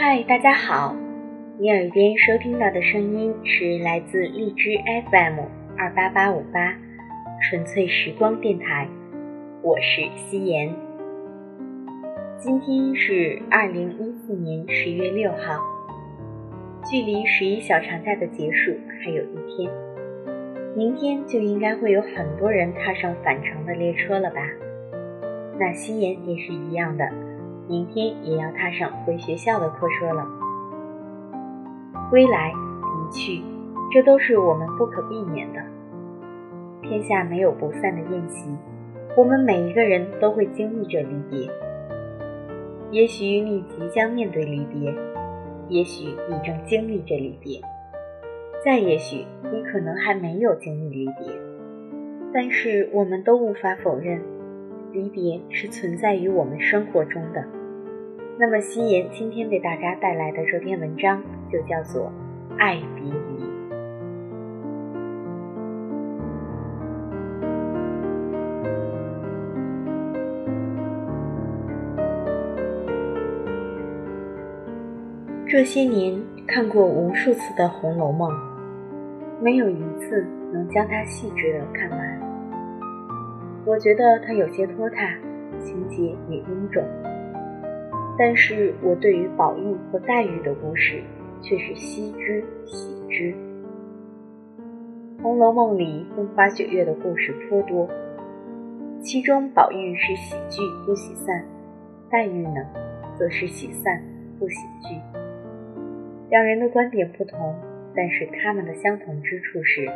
嗨，大家好！你耳边收听到的声音是来自荔枝 FM 二八八五八纯粹时光电台，我是夕颜。今天是二零一四年十月六号，距离十一小长假的结束还有一天，明天就应该会有很多人踏上返程的列车了吧？那夕颜也是一样的。明天也要踏上回学校的客车了。归来，离去，这都是我们不可避免的。天下没有不散的宴席，我们每一个人都会经历着离别。也许你即将面对离别，也许你正经历着离别，再也许你可能还没有经历离别。但是我们都无法否认，离别是存在于我们生活中的。那么，夕颜今天为大家带来的这篇文章就叫做《爱别离》。这些年看过无数次的《红楼梦》，没有一次能将它细致的看完。我觉得它有些拖沓，情节也臃肿。但是我对于宝玉和黛玉的故事却是惜之喜之。《红楼梦》里风花雪月的故事颇多，其中宝玉是喜聚不喜散，黛玉呢，则是喜散不喜聚。两人的观点不同，但是他们的相同之处是，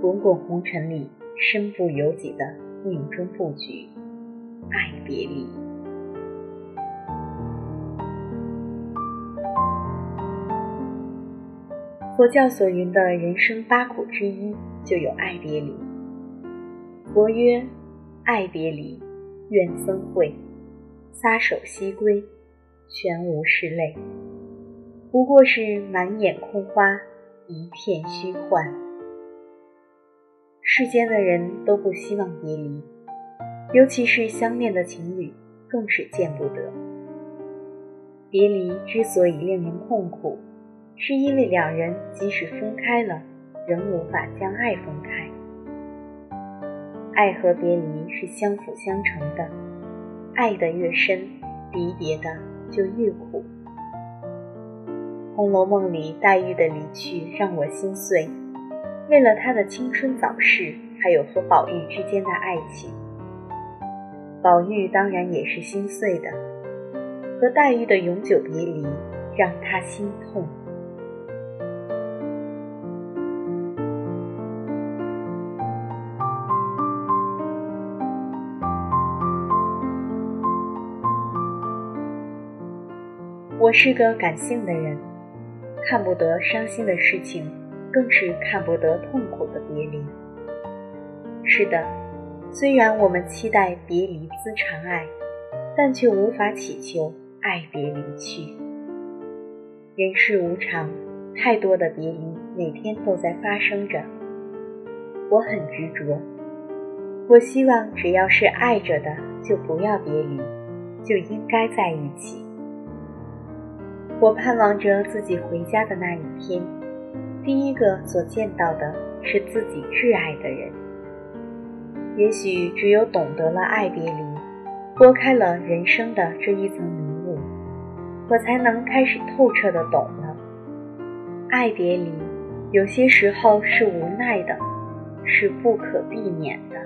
滚滚红尘里身不由己的命中布局，爱别离。佛教所云的人生八苦之一，就有爱别离。佛曰：“爱别离，愿僧会，撒手西归，全无是泪。不过是满眼空花，一片虚幻。”世间的人都不希望别离，尤其是相恋的情侣，更是见不得。别离之所以令人痛苦。是因为两人即使分开了，仍无法将爱分开。爱和别离是相辅相成的，爱的越深，离别的就越苦。《红楼梦》里黛玉的离去让我心碎，为了她的青春早逝，还有和宝玉之间的爱情，宝玉当然也是心碎的。和黛玉的永久别离，让他心痛。我是个感性的人，看不得伤心的事情，更是看不得痛苦的别离。是的，虽然我们期待别离滋长爱，但却无法祈求爱别离去。人世无常，太多的别离每天都在发生着。我很执着，我希望只要是爱着的，就不要别离，就应该在一起。我盼望着自己回家的那一天，第一个所见到的是自己挚爱的人。也许只有懂得了爱别离，拨开了人生的这一层迷雾，我才能开始透彻的懂了。爱别离，有些时候是无奈的，是不可避免的。